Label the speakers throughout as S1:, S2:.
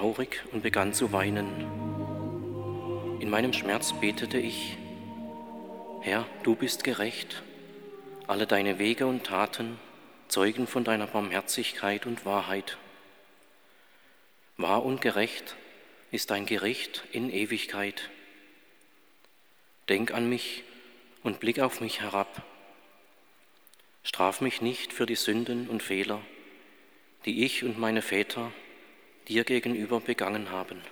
S1: Traurig und begann zu weinen. In meinem Schmerz betete ich, Herr, du bist gerecht, alle deine Wege und Taten zeugen von deiner Barmherzigkeit und Wahrheit. Wahr und gerecht ist dein Gericht in Ewigkeit. Denk an mich und blick auf mich herab. Straf mich nicht für die Sünden und Fehler, die ich und meine Väter dir gegenüber begangen haben.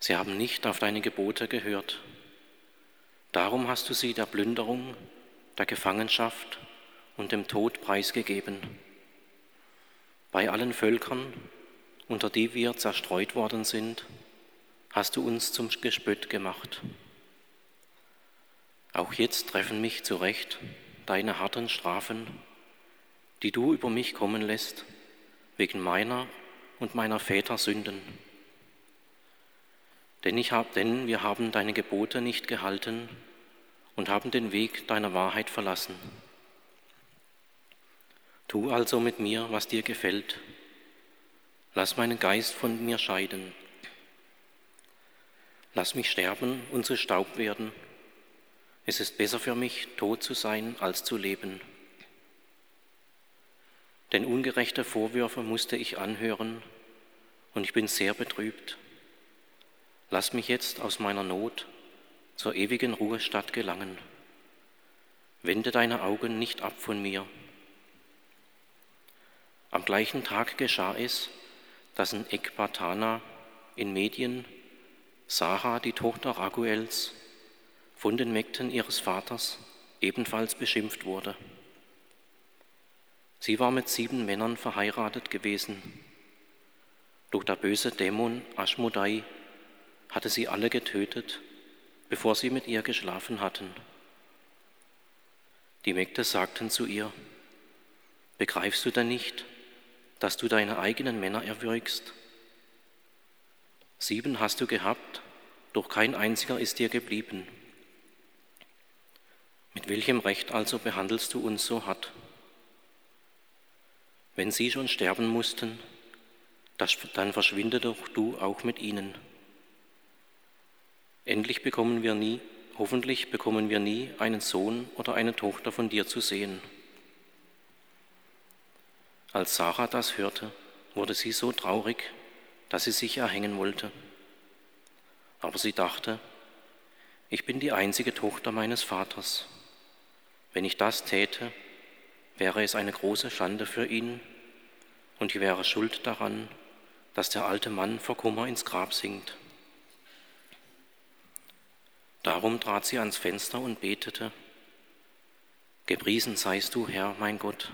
S1: Sie haben nicht auf deine Gebote gehört. Darum hast du sie der Plünderung, der Gefangenschaft und dem Tod preisgegeben. Bei allen Völkern, unter die wir zerstreut worden sind, hast du uns zum Gespött gemacht. Auch jetzt treffen mich zurecht deine harten Strafen, die du über mich kommen lässt, wegen meiner und meiner Väter Sünden. Denn, ich hab, denn wir haben deine Gebote nicht gehalten und haben den Weg deiner Wahrheit verlassen. Tu also mit mir, was dir gefällt. Lass meinen Geist von mir scheiden. Lass mich sterben und zu Staub werden es ist besser für mich, tot zu sein, als zu leben. Denn ungerechte Vorwürfe musste ich anhören und ich bin sehr betrübt. Lass mich jetzt aus meiner Not zur ewigen Ruhestadt gelangen. Wende deine Augen nicht ab von mir. Am gleichen Tag geschah es, dass in Ekbatana in Medien Sarah, die Tochter Raguels, von den Mägden ihres Vaters ebenfalls beschimpft wurde. Sie war mit sieben Männern verheiratet gewesen. Doch der böse Dämon Aschmodai hatte sie alle getötet, bevor sie mit ihr geschlafen hatten. Die Mägde sagten zu ihr, Begreifst du denn nicht, dass du deine eigenen Männer erwürgst? Sieben hast du gehabt, doch kein einziger ist dir geblieben. Mit welchem Recht also behandelst du uns so hart? Wenn sie schon sterben mussten, dann verschwinde doch du auch mit ihnen. Endlich bekommen wir nie, hoffentlich bekommen wir nie einen Sohn oder eine Tochter von dir zu sehen. Als Sarah das hörte, wurde sie so traurig, dass sie sich erhängen wollte. Aber sie dachte, ich bin die einzige Tochter meines Vaters. Wenn ich das täte, wäre es eine große Schande für ihn und ich wäre schuld daran, dass der alte Mann vor Kummer ins Grab sinkt. Darum trat sie ans Fenster und betete, Gepriesen seist du, Herr, mein Gott.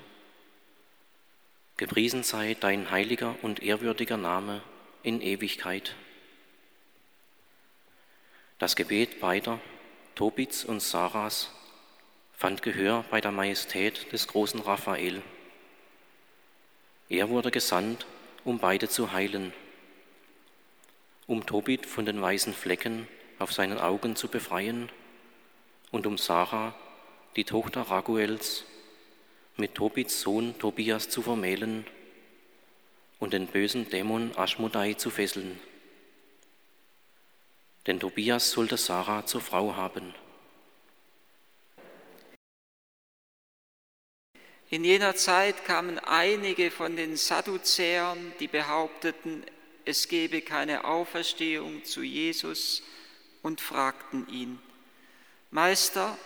S1: Gepriesen sei dein heiliger und ehrwürdiger Name in Ewigkeit. Das Gebet beider, Tobits und Sarahs, fand Gehör bei der Majestät des großen Raphael. Er wurde gesandt, um beide zu heilen, um Tobit von den weißen Flecken auf seinen Augen zu befreien und um Sarah, die Tochter Raguels, mit Tobits Sohn Tobias zu vermählen und den bösen Dämon Aschmodai zu fesseln. Denn Tobias sollte Sarah zur Frau haben.
S2: In jener Zeit kamen einige von den Sadduzäern, die behaupteten, es gebe keine Auferstehung zu Jesus und fragten ihn, Meister,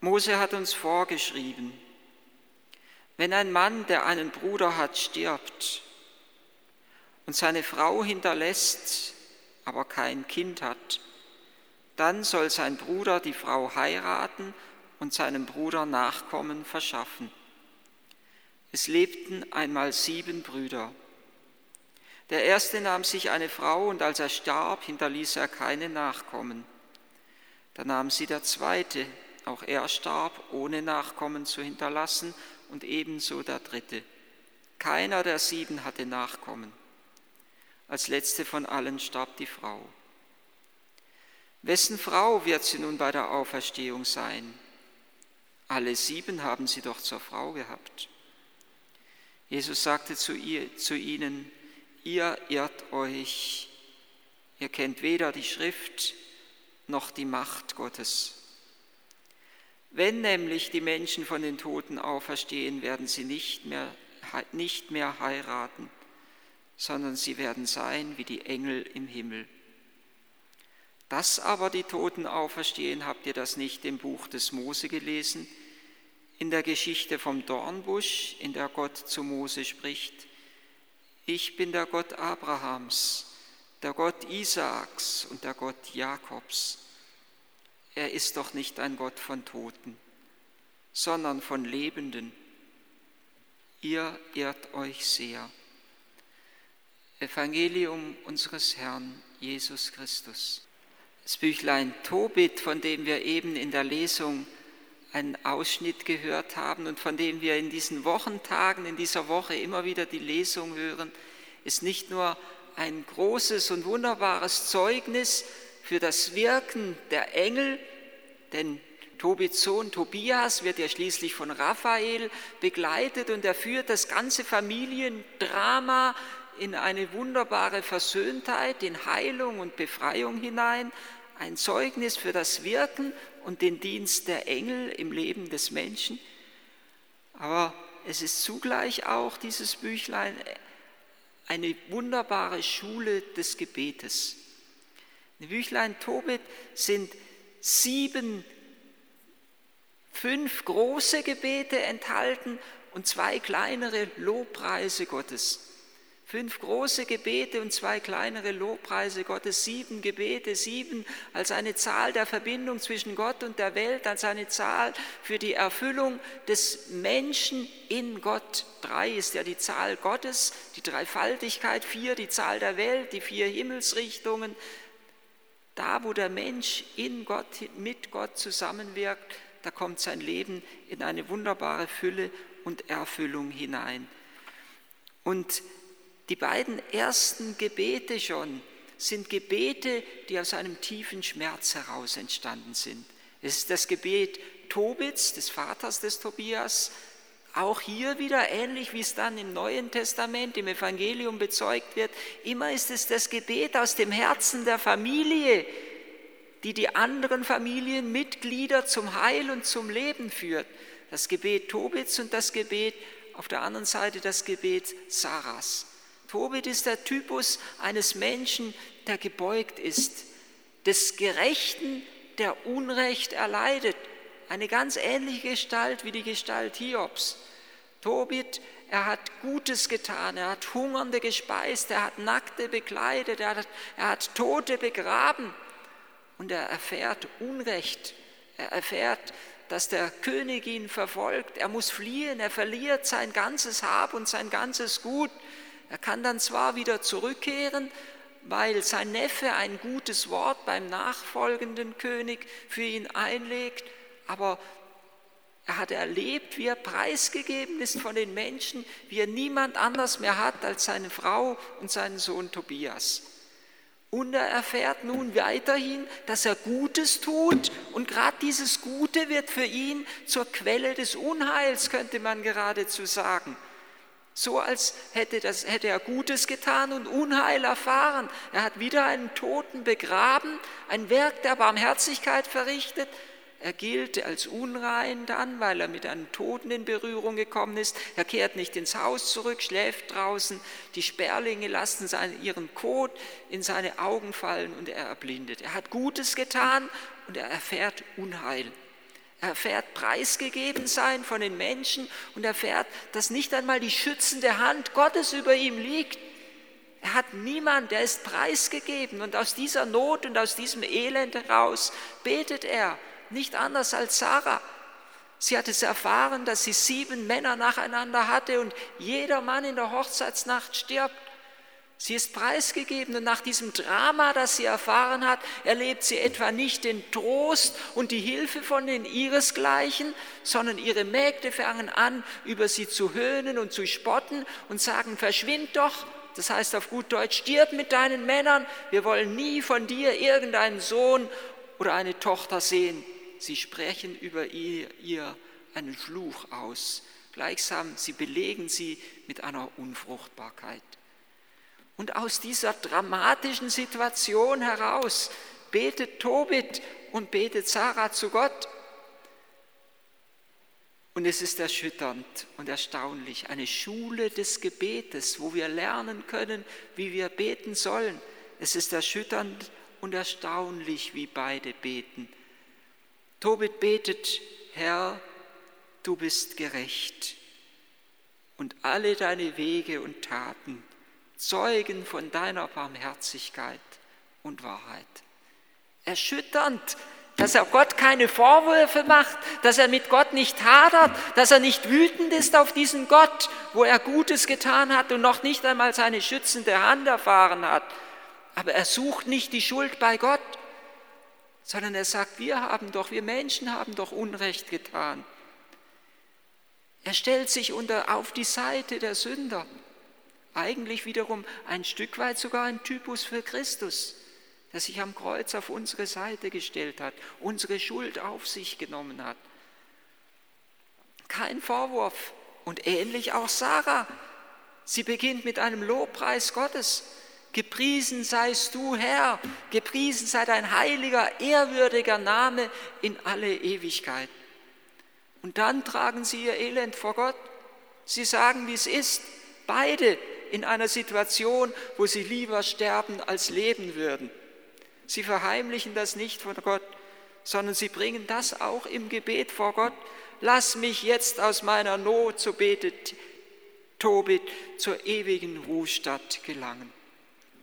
S2: Mose hat uns vorgeschrieben, wenn ein Mann, der einen Bruder hat, stirbt und seine Frau hinterlässt, aber kein Kind hat, dann soll sein Bruder die Frau heiraten und seinem Bruder Nachkommen verschaffen. Es lebten einmal sieben Brüder. Der erste nahm sich eine Frau und als er starb, hinterließ er keine Nachkommen. Da nahm sie der zweite, auch er starb, ohne Nachkommen zu hinterlassen, und ebenso der dritte. Keiner der sieben hatte Nachkommen. Als letzte von allen starb die Frau. Wessen Frau wird sie nun bei der Auferstehung sein? Alle sieben haben sie doch zur Frau gehabt. Jesus sagte zu, ihr, zu ihnen, ihr irrt euch, ihr kennt weder die Schrift noch die Macht Gottes. Wenn nämlich die Menschen von den Toten auferstehen, werden sie nicht mehr, nicht mehr heiraten, sondern sie werden sein wie die Engel im Himmel. Dass aber die Toten auferstehen, habt ihr das nicht im Buch des Mose gelesen, in der Geschichte vom Dornbusch, in der Gott zu Mose spricht, ich bin der Gott Abrahams, der Gott Isaaks und der Gott Jakobs er ist doch nicht ein Gott von Toten, sondern von Lebenden. Ihr irrt euch sehr. Evangelium unseres Herrn Jesus Christus. Das Büchlein Tobit, von dem wir eben in der Lesung einen Ausschnitt gehört haben und von dem wir in diesen Wochentagen, in dieser Woche immer wieder die Lesung hören, ist nicht nur ein großes und wunderbares Zeugnis für das Wirken der Engel, denn Tobits Sohn Tobias wird ja schließlich von Raphael begleitet und er führt das ganze Familiendrama in eine wunderbare Versöhntheit, in Heilung und Befreiung hinein, ein Zeugnis für das Wirken und den Dienst der Engel im Leben des Menschen. Aber es ist zugleich auch dieses Büchlein eine wunderbare Schule des Gebetes. Die Büchlein Tobit sind sieben, fünf große Gebete enthalten und zwei kleinere Lobpreise Gottes. Fünf große Gebete und zwei kleinere Lobpreise Gottes, sieben Gebete, sieben als eine Zahl der Verbindung zwischen Gott und der Welt, als eine Zahl für die Erfüllung des Menschen in Gott. Drei ist ja die Zahl Gottes, die Dreifaltigkeit, vier die Zahl der Welt, die vier Himmelsrichtungen. Da, wo der Mensch in Gott, mit Gott zusammenwirkt, da kommt sein Leben in eine wunderbare Fülle und Erfüllung hinein. Und die beiden ersten Gebete schon sind Gebete, die aus einem tiefen Schmerz heraus entstanden sind. Es ist das Gebet Tobits, des Vaters des Tobias, auch hier wieder ähnlich wie es dann im Neuen Testament, im Evangelium bezeugt wird, immer ist es das Gebet aus dem Herzen der Familie, die die anderen Familienmitglieder zum Heil und zum Leben führt. Das Gebet Tobits und das Gebet, auf der anderen Seite das Gebet Sarahs. Tobit ist der Typus eines Menschen, der gebeugt ist, des Gerechten, der Unrecht erleidet. Eine ganz ähnliche Gestalt wie die Gestalt Hiobs. Tobit, er hat Gutes getan, er hat Hungernde gespeist, er hat Nackte bekleidet, er hat, er hat Tote begraben und er erfährt Unrecht. Er erfährt, dass der König ihn verfolgt. Er muss fliehen, er verliert sein ganzes Hab und sein ganzes Gut. Er kann dann zwar wieder zurückkehren, weil sein Neffe ein gutes Wort beim nachfolgenden König für ihn einlegt, aber er hat erlebt, wie er preisgegeben ist von den Menschen, wie er niemand anders mehr hat als seine Frau und seinen Sohn Tobias. Und er erfährt nun weiterhin, dass er Gutes tut. Und gerade dieses Gute wird für ihn zur Quelle des Unheils, könnte man geradezu sagen. So als hätte, das, hätte er Gutes getan und Unheil erfahren. Er hat wieder einen Toten begraben, ein Werk der Barmherzigkeit verrichtet er gilt als unrein dann, weil er mit einem Toten in Berührung gekommen ist. Er kehrt nicht ins Haus zurück, schläft draußen. Die Sperlinge lassen seinen, ihren Kot in seine Augen fallen und er erblindet. Er hat Gutes getan und er erfährt Unheil. Er erfährt preisgegeben sein von den Menschen und erfährt, dass nicht einmal die schützende Hand Gottes über ihm liegt. Er hat niemand, der ist preisgegeben und aus dieser Not und aus diesem Elend heraus betet er nicht anders als Sarah. Sie hat es erfahren, dass sie sieben Männer nacheinander hatte und jeder Mann in der Hochzeitsnacht stirbt. Sie ist preisgegeben und nach diesem Drama, das sie erfahren hat, erlebt sie etwa nicht den Trost und die Hilfe von den ihresgleichen, sondern ihre Mägde fangen an, über sie zu höhnen und zu spotten und sagen, verschwind doch, das heißt auf gut Deutsch, stirb mit deinen Männern, wir wollen nie von dir irgendeinen Sohn oder eine Tochter sehen sie sprechen über ihr, ihr einen Fluch aus. Gleichsam, sie belegen sie mit einer Unfruchtbarkeit. Und aus dieser dramatischen Situation heraus betet Tobit und betet Sarah zu Gott. Und es ist erschütternd und erstaunlich, eine Schule des Gebetes, wo wir lernen können, wie wir beten sollen. Es ist erschütternd und erstaunlich, wie beide beten. Tobit betet, Herr, du bist gerecht und alle deine Wege und Taten zeugen von deiner Barmherzigkeit und Wahrheit. Erschütternd, dass er Gott keine Vorwürfe macht, dass er mit Gott nicht hadert, dass er nicht wütend ist auf diesen Gott, wo er Gutes getan hat und noch nicht einmal seine schützende Hand erfahren hat. Aber er sucht nicht die Schuld bei Gott, sondern er sagt, wir haben doch, wir Menschen haben doch Unrecht getan. Er stellt sich unter, auf die Seite der Sünder. Eigentlich wiederum ein Stück weit sogar ein Typus für Christus, der sich am Kreuz auf unsere Seite gestellt hat, unsere Schuld auf sich genommen hat. Kein Vorwurf. Und ähnlich auch Sarah. Sie beginnt mit einem Lobpreis Gottes. Gepriesen seist du, Herr, gepriesen sei dein heiliger, ehrwürdiger Name in alle Ewigkeit. Und dann tragen sie ihr Elend vor Gott. Sie sagen, wie es ist, beide in einer Situation, wo sie lieber sterben als leben würden. Sie verheimlichen das nicht von Gott, sondern sie bringen das auch im Gebet vor Gott. Lass mich jetzt aus meiner Not, so betet Tobit, zur ewigen Ruhestadt gelangen.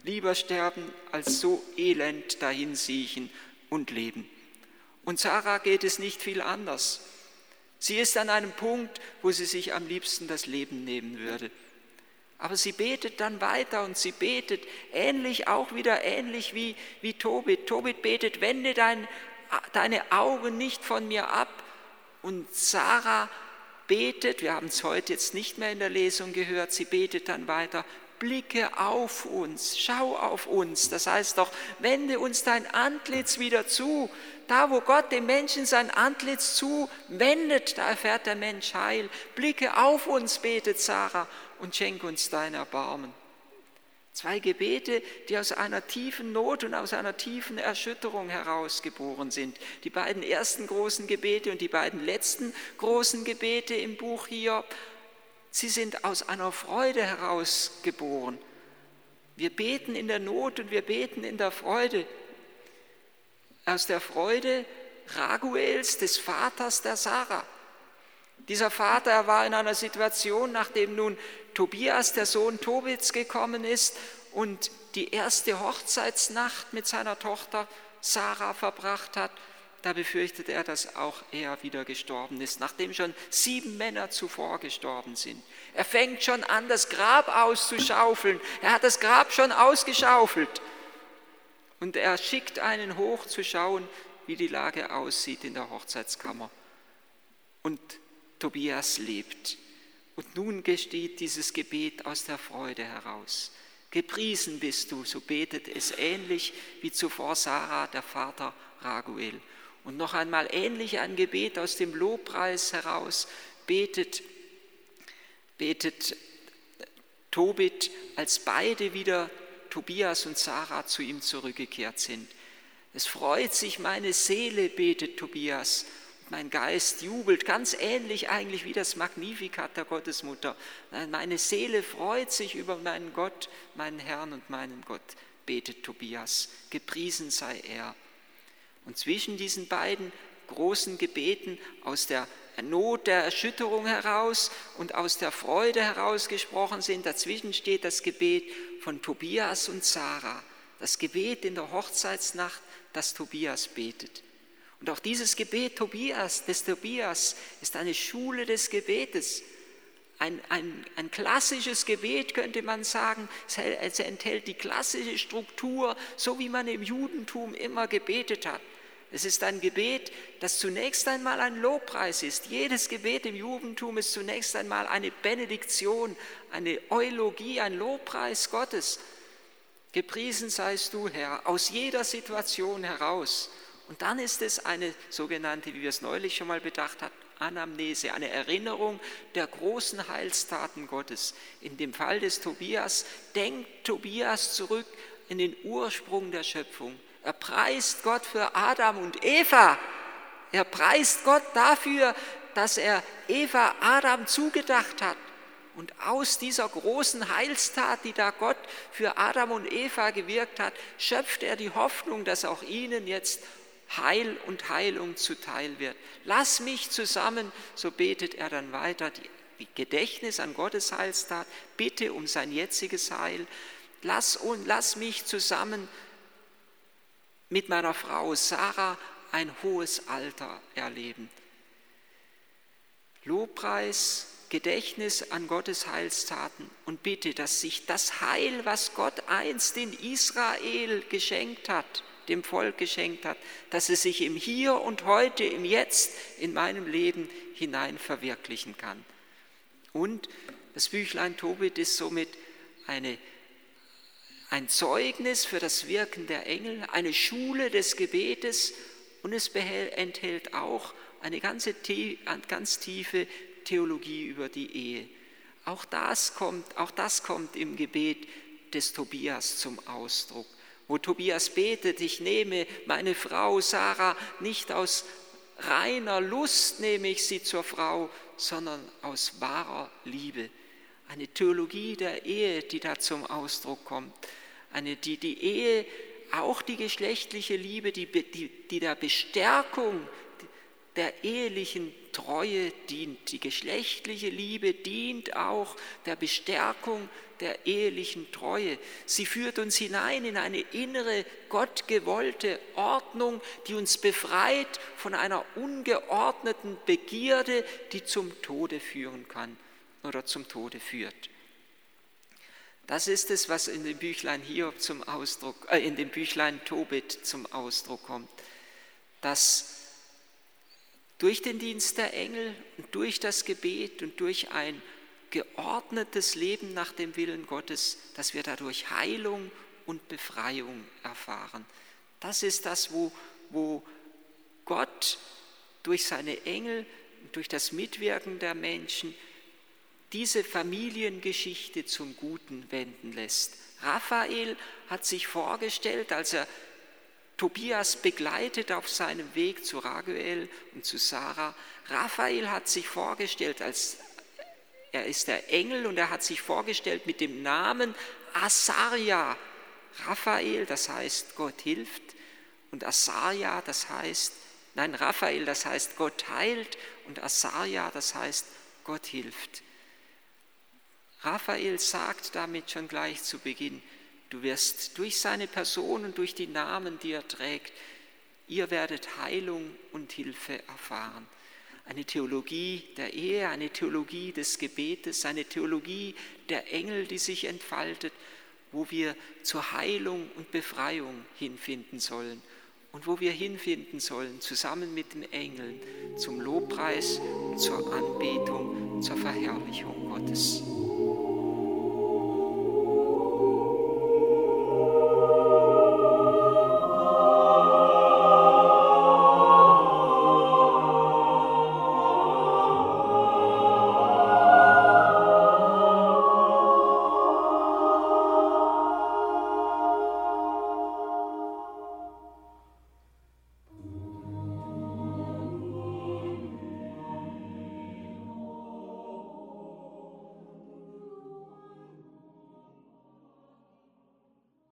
S2: Lieber sterben, als so elend dahin siechen und leben. Und Sarah geht es nicht viel anders. Sie ist an einem Punkt, wo sie sich am liebsten das Leben nehmen würde. Aber sie betet dann weiter und sie betet ähnlich, auch wieder ähnlich wie, wie Tobit. Tobit betet, wende dein, deine Augen nicht von mir ab. Und Sarah betet, wir haben es heute jetzt nicht mehr in der Lesung gehört, sie betet dann weiter, blicke auf uns, schau auf uns. Das heißt doch, wende uns dein Antlitz wieder zu. Da, wo Gott dem Menschen sein Antlitz zuwendet, da erfährt der Mensch Heil. Blicke auf uns, betet Sarah, und schenk uns dein Erbarmen. Zwei Gebete, die aus einer tiefen Not und aus einer tiefen Erschütterung herausgeboren sind. Die beiden ersten großen Gebete und die beiden letzten großen Gebete im Buch Hiob Sie sind aus einer Freude herausgeboren. Wir beten in der Not und wir beten in der Freude. Aus der Freude Raguels, des Vaters der Sarah. Dieser Vater war in einer Situation, nachdem nun Tobias, der Sohn Tobits, gekommen ist und die erste Hochzeitsnacht mit seiner Tochter Sarah verbracht hat da befürchtet er, dass auch er wieder gestorben ist, nachdem schon sieben Männer zuvor gestorben sind. Er fängt schon an, das Grab auszuschaufeln. Er hat das Grab schon ausgeschaufelt. Und er schickt einen hoch zu schauen, wie die Lage aussieht in der Hochzeitskammer. Und Tobias lebt. Und nun gesteht dieses Gebet aus der Freude heraus. Gepriesen bist du, so betet es ähnlich wie zuvor Sarah, der Vater Raguel. Und noch einmal ähnlich ein Gebet aus dem Lobpreis heraus betet, betet Tobit, als beide wieder Tobias und Sarah zu ihm zurückgekehrt sind. Es freut sich meine Seele, betet Tobias, mein Geist jubelt, ganz ähnlich eigentlich wie das Magnificat der Gottesmutter. Meine Seele freut sich über meinen Gott, meinen Herrn und meinen Gott, betet Tobias. Gepriesen sei er. Und zwischen diesen beiden großen Gebeten aus der Not der Erschütterung heraus und aus der Freude herausgesprochen sind, dazwischen steht das Gebet von Tobias und Sarah, das Gebet in der Hochzeitsnacht, das Tobias betet. Und auch dieses Gebet Tobias, des Tobias ist eine Schule des Gebetes. Ein, ein, ein klassisches Gebet könnte man sagen, es enthält die klassische Struktur, so wie man im Judentum immer gebetet hat. Es ist ein Gebet, das zunächst einmal ein Lobpreis ist. Jedes Gebet im Judentum ist zunächst einmal eine Benediktion, eine Eulogie, ein Lobpreis Gottes. Gepriesen seist du, Herr, aus jeder Situation heraus. Und dann ist es eine sogenannte, wie wir es neulich schon mal bedacht haben, Anamnese, eine Erinnerung der großen Heilstaten Gottes. In dem Fall des Tobias denkt Tobias zurück in den Ursprung der Schöpfung. Er preist Gott für Adam und Eva. Er preist Gott dafür, dass er Eva Adam zugedacht hat. Und aus dieser großen Heilstat, die da Gott für Adam und Eva gewirkt hat, schöpft er die Hoffnung, dass auch ihnen jetzt Heil und Heilung zuteil wird. Lass mich zusammen, so betet er dann weiter, die Gedächtnis an Gottes Heilstat, bitte um sein jetziges Heil. Lass, und lass mich zusammen mit meiner Frau Sarah ein hohes Alter erleben. Lobpreis, Gedächtnis an Gottes Heilstaten und bitte, dass sich das Heil, was Gott einst in Israel geschenkt hat, dem Volk geschenkt hat, dass es sich im Hier und heute, im Jetzt, in meinem Leben hinein verwirklichen kann. Und das Büchlein Tobit ist somit eine, ein Zeugnis für das Wirken der Engel, eine Schule des Gebetes und es enthält auch eine ganze, ganz tiefe Theologie über die Ehe. Auch das kommt, auch das kommt im Gebet des Tobias zum Ausdruck, wo Tobias betet, ich nehme meine Frau Sarah nicht aus reiner Lust nehme ich sie zur Frau, sondern aus wahrer Liebe. Eine Theologie der Ehe, die da zum Ausdruck kommt. Eine, die die Ehe, auch die geschlechtliche Liebe, die, die, die der Bestärkung der ehelichen Treue dient. Die geschlechtliche Liebe dient auch der Bestärkung der ehelichen Treue. Sie führt uns hinein in eine innere, gottgewollte Ordnung, die uns befreit von einer ungeordneten Begierde, die zum Tode führen kann oder zum Tode führt. Das ist es, was in dem Büchlein Hiob zum Ausdruck, äh, in dem Büchlein Tobit zum Ausdruck kommt, dass durch den Dienst der Engel und durch das Gebet und durch ein geordnetes Leben nach dem Willen Gottes, dass wir dadurch Heilung und Befreiung erfahren. Das ist das, wo, wo Gott durch seine Engel, durch das Mitwirken der Menschen diese Familiengeschichte zum Guten wenden lässt. Raphael hat sich vorgestellt, als er Tobias begleitet auf seinem Weg zu Raguel und zu Sarah. Raphael hat sich vorgestellt als er ist der Engel und er hat sich vorgestellt mit dem Namen Asaria. Raphael, das heißt Gott hilft und Asaria, das heißt, nein, Raphael, das heißt Gott heilt und Asaria, das heißt Gott hilft. Raphael sagt damit schon gleich zu Beginn, Du wirst durch seine Person und durch die Namen, die er trägt, ihr werdet Heilung und Hilfe erfahren. Eine Theologie der Ehe, eine Theologie des Gebetes, eine Theologie der Engel, die sich entfaltet, wo wir zur Heilung und Befreiung hinfinden sollen und wo wir hinfinden sollen, zusammen mit den Engeln, zum Lobpreis, zur Anbetung, zur Verherrlichung Gottes.